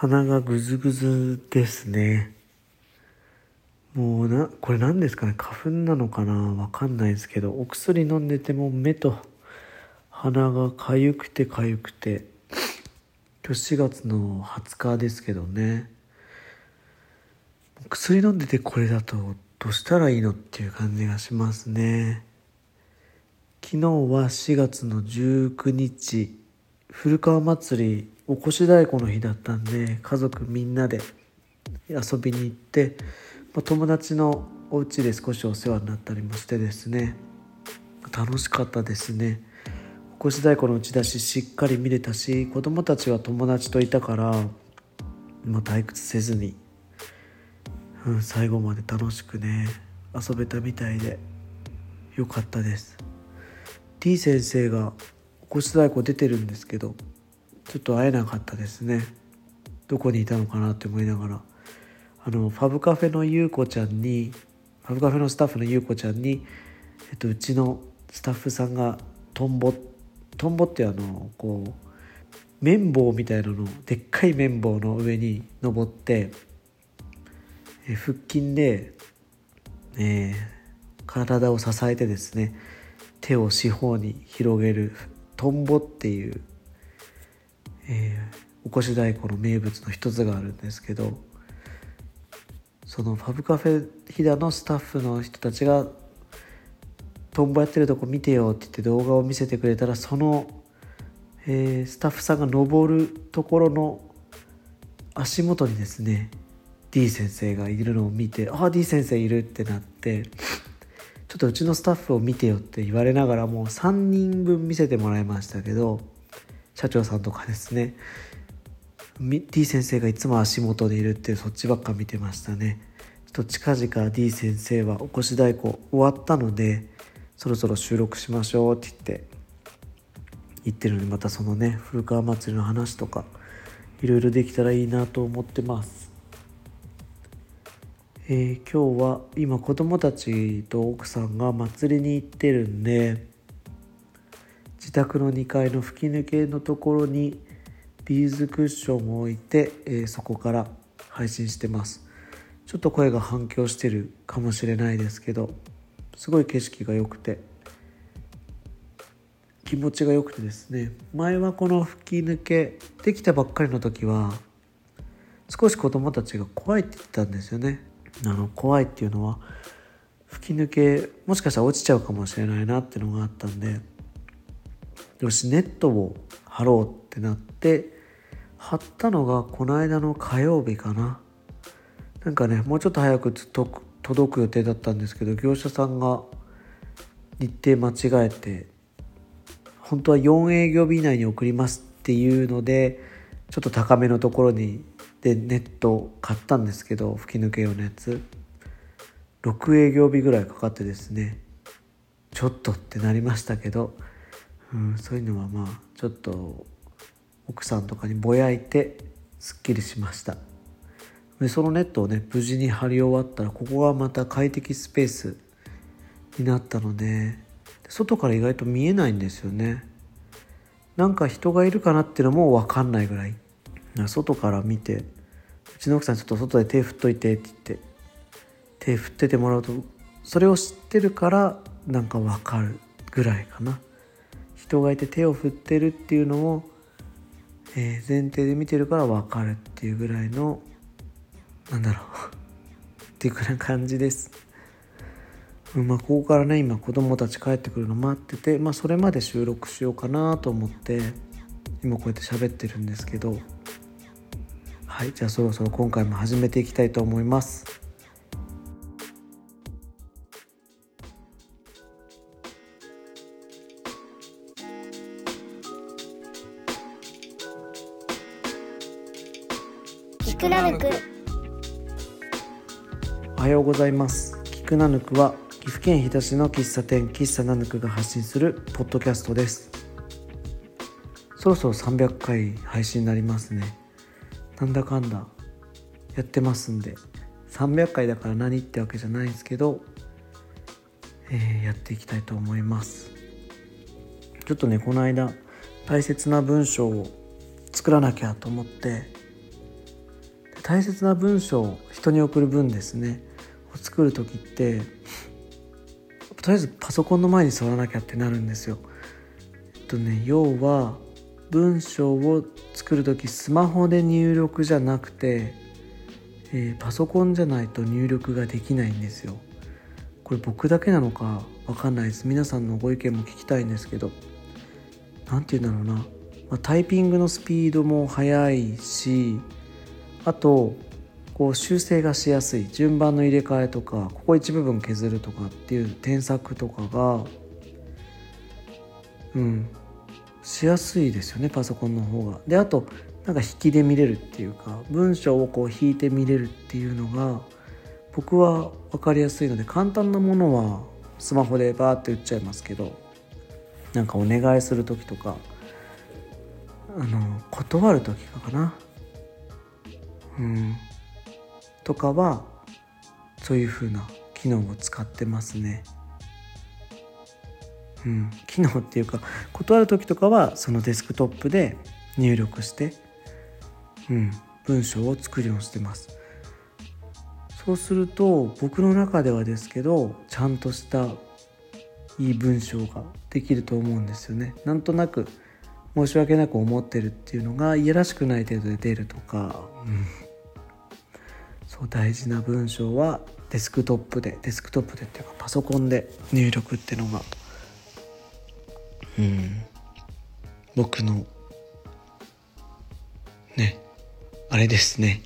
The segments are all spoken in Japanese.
鼻がぐずぐずですね。もうなこれ何ですかね？花粉なのかな？わかんないですけどお薬飲んでても目と鼻が痒くて痒くて。今日4月の20日ですけどね。薬飲んでてこれだとどうしたらいいのっていう感じがしますね。昨日は4月の19日古川祭りおこし太鼓の日だったんで家族みんなで遊びに行ってま友達のお家で少しお世話になったりもしてですね。楽しかったですね。おこし太鼓の打ち出ししっかり見れたし子供たちは友達といたからもう退屈せずにうん、最後まで楽しくね遊べたみたいでよかったです。T 先生がおこし太鼓出てるんですけどちょっと会えなかったですね。どこにいたのかなって思いながら。あのファブカフェのゆうこちゃんにファブカフェのスタッフのゆうこちゃんに、えっと、うちのスタッフさんがトンボトンボってあのこう綿棒みたいなのでっかい綿棒の上に登ってえ腹筋で、えー、体を支えてですね手を四方に広げるトンボっていう、えー、おこし太鼓の名物の一つがあるんですけどそのファブカフェ飛騨のスタッフの人たちがトンボやってるとこ見てよって言って動画を見せてくれたらその、えー、スタッフさんが登るところの足元にですね D 先生がいるのを見てああ D 先生いるってなってちょっとうちのスタッフを見てよって言われながらもう3人分見せてもらいましたけど社長さんとかですね。D 先生がいつも足元でいるってそっちばっか見てましたね。ちょっと近々 D 先生はおこし太鼓終わったのでそろそろ収録しましょうって言って言ってるのでまたそのね古川祭りの話とかいろいろできたらいいなと思ってます。えー、今日は今子供たちと奥さんが祭りに行ってるんで自宅の2階の吹き抜けのところにビーズクッションを置いて、えー、そこから配信してます。ちょっと声が反響してるかもしれないですけどすごい景色が良くて気持ちが良くてですね。前はこの吹き抜けできたばっかりの時は少し子供たちが怖いって言ってたんですよね。あの怖いっていうのは吹き抜けもしかしたら落ちちゃうかもしれないなっていうのがあったんでよしネットを貼ろうってなって貼ったのがこの間の火曜日かな。なんかねもうちょっと早く届く予定だったんですけど業者さんが日程間違えて本当は4営業日以内に送りますっていうのでちょっと高めのところにでネット買ったんですけど吹き抜け用のやつ。6営業日ぐらいかかってですねちょっとってなりましたけど、うん、そういうのはまあちょっと奥さんとかにぼやいてすっきりしました。でそのネットをね無事に貼り終わったらここがまた快適スペースになったので外から意外と見えないんですよね。なんか人がいるかなっていうのも分かんないぐらい。外から見てうちの奥さんちょっと外で手振っといてって言って手振っててもらうとそれを知ってるからなんか分かるぐらいかな。人がいて手を振ってるっていうのを、えー、前提で見てるから分かるっていうぐらいのなんだろう。っていうくらい感じです。まあここからね今子供たち帰ってくるの待っててまあそれまで収録しようかなと思って今こうやって喋ってるんですけど。はいじゃあそろそろ今回も始めていきたいと思います。ます菊ナヌクは岐阜県日田市の喫茶店喫茶ナヌクが発信するポッドキャストです。そろそろ300回配信になりますね。なんだかんだやってますんで。300回だから何ってわけじゃないんですけど、えー、やっていきたいと思います。ちょっとねこの間大切な文章を作らなきゃと思って。大切な文章を人に送る文ですね。作る時ってとりあえずパソコンの前に座らなきゃってなるんですよ。えっとね要は文章を作る時スマホで入力じゃなくて、えー、パソコンじゃないと入力ができないんですよ。これ僕だけなのかわかんないです皆さんのご意見も聞きたいんですけど何て言うんだろうな、まあ、タイピングのスピードも速いしあとこう修正がしやすい順番の入れ替えとかここ一部分削るとかっていう添削とかがうんしやすいですよねパソコンの方が。であとなんか引きで見れるっていうか文章をこう引いて見れるっていうのが僕は分かりやすいので簡単なものはスマホでバーって打っちゃいますけどなんかお願いする時とかあの断る時かなうんとかはそういう風な機能を使ってますね。うん、機能っていうか断る時とかはそのデスクトップで入力して、うん、文章を作るようにしてます。そうすると僕の中ではですけどちゃんとしたいい文章ができると思うんですよね。なんとなく申し訳なく思ってるっていうのがいやらしくない程度で出るとか、うん、そう大事な文章はデスクトップでデスクトップでっていうかパソコンで入力ってのがうん。僕のねあれですね。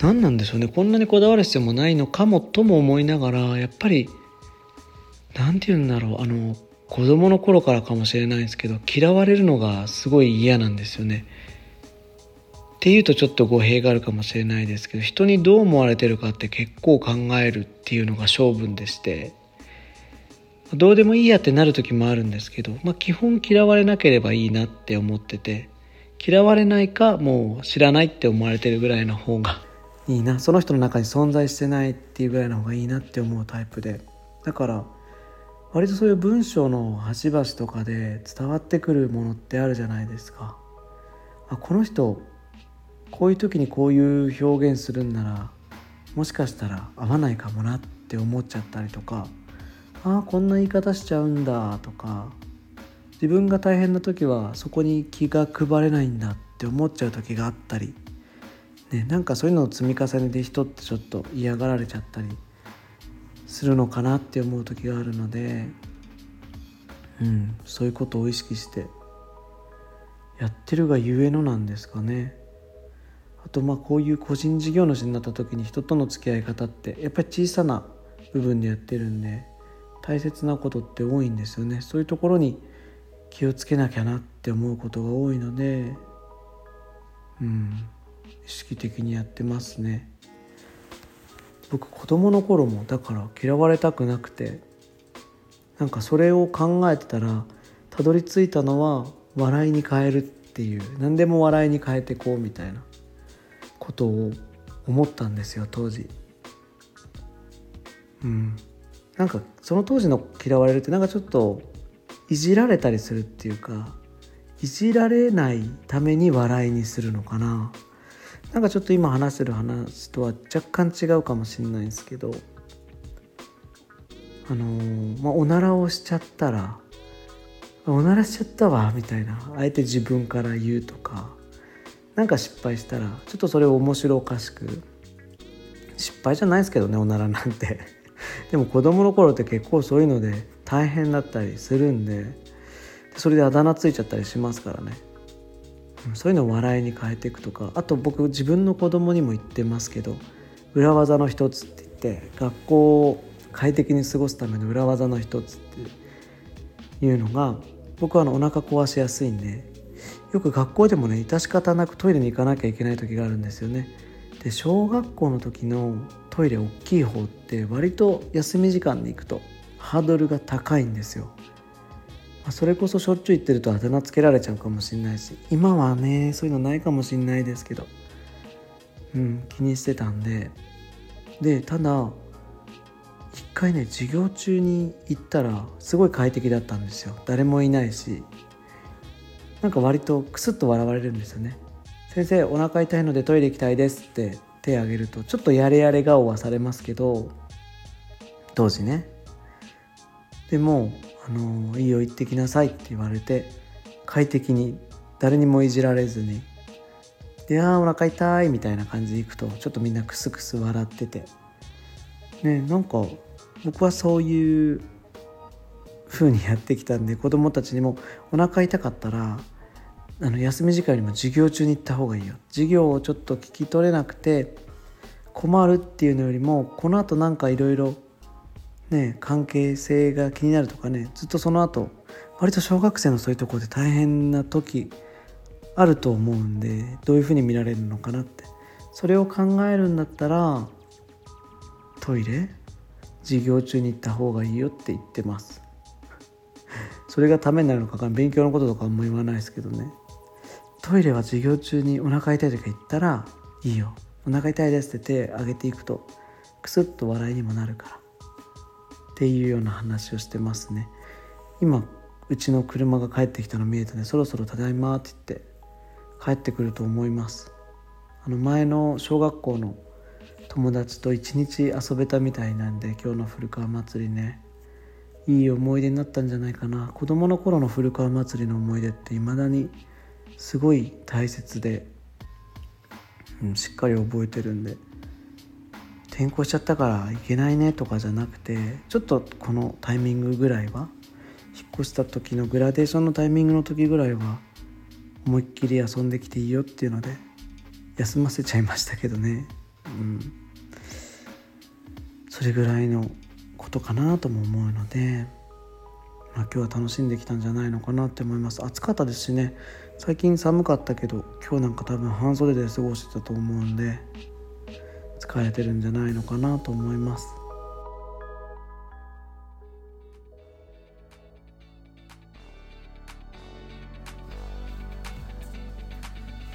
何なんでしょうね。こんなにこだわる必要もないのかもとも思いながらやっぱり何て言うんだろう。あの子供の頃からかもしれないですけど嫌われるのがすごい嫌なんですよね。っていうとちょっと語弊があるかもしれないですけど人にどう思われてるかって結構考えるっていうのが性分でしてどうでもいいやってなる時もあるんですけど、まあ、基本嫌われなければいいなって思ってて嫌われないかもう知らないって思われてるぐらいの方がいいな。その人の中に存在してないっていうぐらいの方がいいなって思うタイプで。だから割とそういう文章の端々とかで伝わってくるものってあるじゃないですか。あこの人こういう時にこういう表現するんならもしかしたら合わないかもなって思っちゃったりとかああこんな言い方しちゃうんだとか自分が大変な時はそこに気が配れないんだって思っちゃう時があったり、ね、なんかそういうのを積み重ねて人ってちょっと嫌がられちゃったりするのかなって思う時があるので、うん、そういうことを意識してやってるがゆえのなんですかね。あとまあこういう個人事業主になった時に人との付き合い方ってやっぱり小さな部分でやってるんで大切なことって多いんですよね。そういうところに気をつけなきゃなって思うことが多いのでうん意識的にやってますね。僕子供の頃もだから嫌われたくなくてなんかそれを考えてたらたどり着いたのは笑いに変えるっていう何でも笑いに変えてこうみたいな。ことを思ったんですよ当時。うん。なんかその当時の嫌われるってなんかちょっといじられたりするっていうかいじられないために笑いにするのかな。なんかちょっと今話してる話とは若干違うかもしれないんですけどあのー、まあおならをしちゃったらおならしちゃったわみたいな。あえて自分から言うとか。なんか失敗したらちょっとそれを面白おかしく失敗じゃないですけどねおならなんて。でも子供の頃って結構そういうので大変だったりするんでそれであだ名ついちゃったりしますからね。そういうのを笑いに変えていくとかあと僕自分の子供にも言ってますけど裏技の一つって言って学校を快適に過ごすための裏技の一つっていうのが僕はあのお腹壊しやすいんでよく学校でもね致し方なくトイレに行かなきゃいけない時があるんですよね。で小学校の時のトイレ大きい方って割と休み時間で行くとハードルが高いんですよ。まあそれこそしょっちゅう行ってるとあだ名つけられちゃうかもしんないし今はねそういうのないかもしんないですけどうん気にしてたんででただ一回ね授業中に行ったらすごい快適だったんですよ誰もいないしなんか割とクスッと笑われるんですよね先生お腹痛いのでトイレ行きたいですって手挙げるとちょっとやれやれ顔はされますけど当時ね。でもあの「いいよ行ってきなさい」って言われて快適に誰にもいじられずにで「ああお腹痛い」みたいな感じで行くとちょっとみんなクスクス笑ってて。ねなんか僕はそういう風にやってきたんで子供たちにもお腹痛かったらあの休み時間よりも授業中に行った方がいいよ。授業をちょっと聞き取れなくて困るっていうのよりもこのあとなんかいろいろね関係性が気になるとかねずっとその後割と小学生のそういうところで大変な時あると思うんでどういうふうに見られるのかなって。それを考えるんだったらトイレ？授業中に行った方がいいよって言ってます。それがためになるのかか勉強のこととかあんま言わないですけどね。トイレは授業中にお腹痛いとか言ったらいいよ。お腹痛いですって手挙げていくとクスッと笑いにもなるから。っていうような話をしてますね。今うちの車が帰ってきたの見えたのでそろそろただいまって言って帰ってくると思います。あの前の小学校の友達と一日遊べたみたいなんで今日の古川祭りね。いい思い出になったんじゃないかな。子供の頃の古川祭りの思い出って未だにすごい大切で、うん、しっかり覚えてるんで転校しちゃったから行けないねとかじゃなくてちょっとこのタイミングぐらいは引っ越した時のグラデーションのタイミングの時ぐらいは思いっきり遊んできていいよっていうので休ませちゃいましたけどね。うん。それぐらいのことかなとも思うので、まあ、今日は楽しんできたんじゃないのかなって思います。暑かったですしね。最近寒かったけど今日なんか多分半袖で過ごしてたと思うんで疲れてるんじゃないのかなと思います。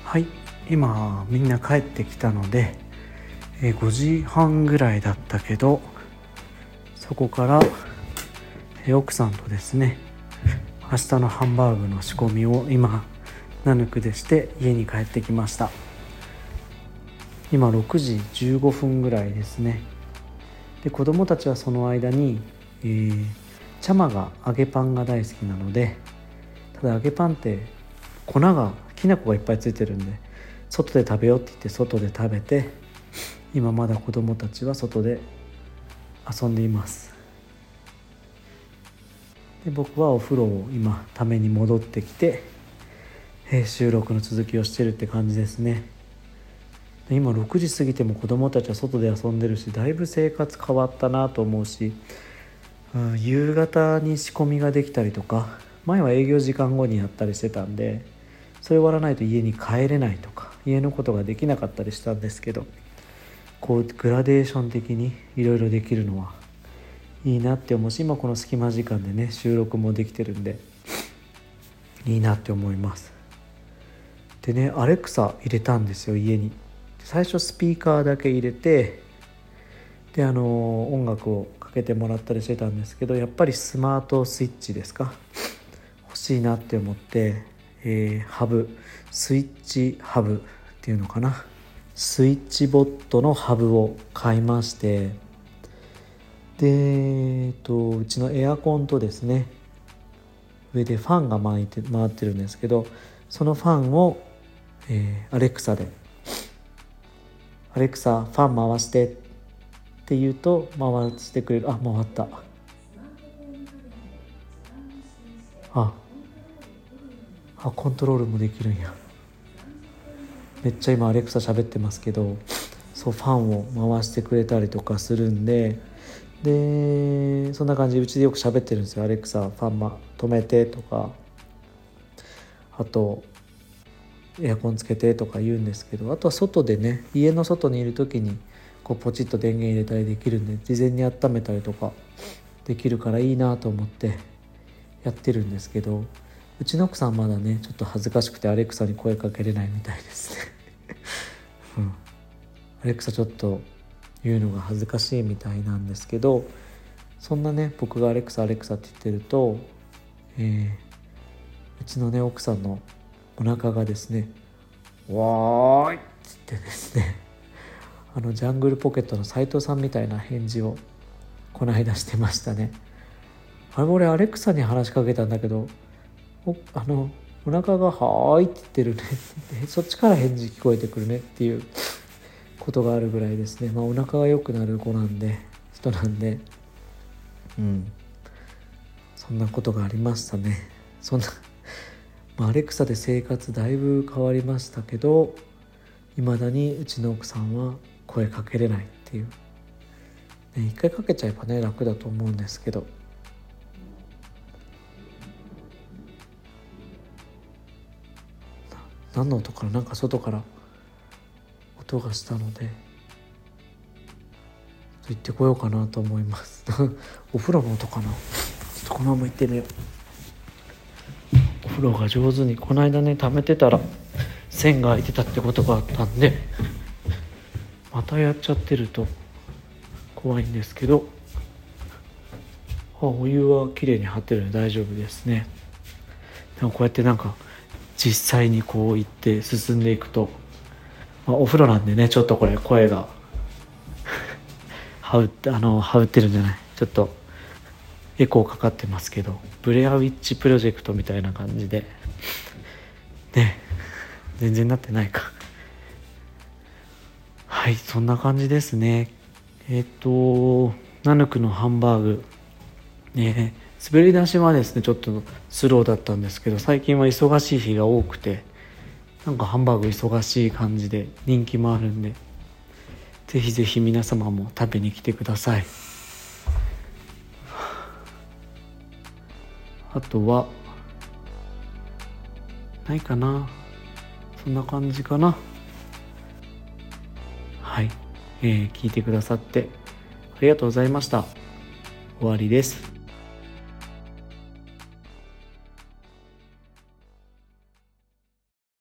はい。今みんな帰ってきたので5時半ぐらいだったけどそこから奥さんとですね明日のハンバーグの仕込みを今ナヌクでして家に帰ってきました。今6時15分ぐらいですね。で子供たちはその間に、えー、チャマが揚げパンが大好きなのでただ揚げパンって粉がきな粉がいっぱいついてるんで外で食べようって言って外で食べて今まだ子供たちは外で遊んでいます。で僕はお風呂を今ために戻ってきてえ収録の続きをしてるって感じですね。今6時過ぎても子供たちは外で遊んでるしだいぶ生活変わったなと思うし、うん、夕方に仕込みができたりとか前は営業時間後にやったりしてたんでそれ終わらないと家に帰れないとか家のことができなかったりしたんですけどこうグラデーション的にいろいろできるのはいいなって思うし今この隙間時間でね収録もできてるんでいいなって思います。でねアレクサ入れたんですよ家に。最初スピーカーだけ入れてであの音楽をかけてもらったりしてたんですけどやっぱりスマートスイッチですか？欲しいなって思って、えー、ハブスイッチハブっていうのかな？スイッチボットのハブを買いましてで、えっと、うちのエアコンとですね上でファンが回って回ってるんですけどそのファンをえー、アレクサで「アレクサファン回して」って言うと回してくれる。あ回った。ああコントロールもできるんや。めっちゃ今アレクサ喋ってますけどそうファンを回してくれたりとかするんででそんな感じでうちでよく喋ってるんですよ「アレクサファン、ま、止めて」とか。あとエアコンつけてとか言うんですけどあとは外でね家の外にいる時にこうポチッと電源入れたりできるんで事前に温めたりとかできるからいいなと思ってやってるんですけどうちの奥さんまだねちょっと恥ずかしくてアレクサに声かけれないみたいですね、アレクサちょっと言うのが恥ずかしいみたいなんですけどそんなね僕がアレクサアレクサって言ってると、えー、うちのね奥さんのお腹がですね「わーい」っつってですね あのジャングルポケットの斉藤さんみたいな返事をこの間してましたね。あれ俺アレクサに話しかけたんだけどおあのお腹が「はーい」って言ってるね。そっちから返事聞こえてくるねっていう。ことがあるぐらいですね。まあお腹が良くなる子なんで人なんで。うん。そんなことがありましたね。そんな、まあ、アレクサで生活だいぶ変わりましたけどいまだにうちの奥さんは声かけれないっていう、ね、一回かけちゃえばね楽だと思うんですけど。何の音からなんか外から音がしたので行ってこようかなと思います。お風呂の音かな。ちょっとこのまま行ってみよう。お風呂が上手にこの間ね溜めてたら線が開いてたってことがあったんでまたやっちゃってると怖いんですけどあお湯は綺麗に張ってるので大丈夫ですね。でもこうやってなんか実際にこう行って進んでいくと、まあ、お風呂なんでねちょっとこれ声が。はうってあのはうってるんじゃない？ちょっとエコーかかってますけどブレアウィッチプロジェクトみたいな感じで。ね。全然なってないか。はいそんな感じですね。えっ、とナヌクのハンバーグ。ね。滑り出しはですねちょっとスローだったんですけど最近は忙しい日が多くて。なんかハンバーグ忙しい感じで人気もあるんでぜひぜひ皆様も食べに来てください。あとはないかな。そんな感じかな。はい、えー、聞いてくださってありがとうございました。終わりです。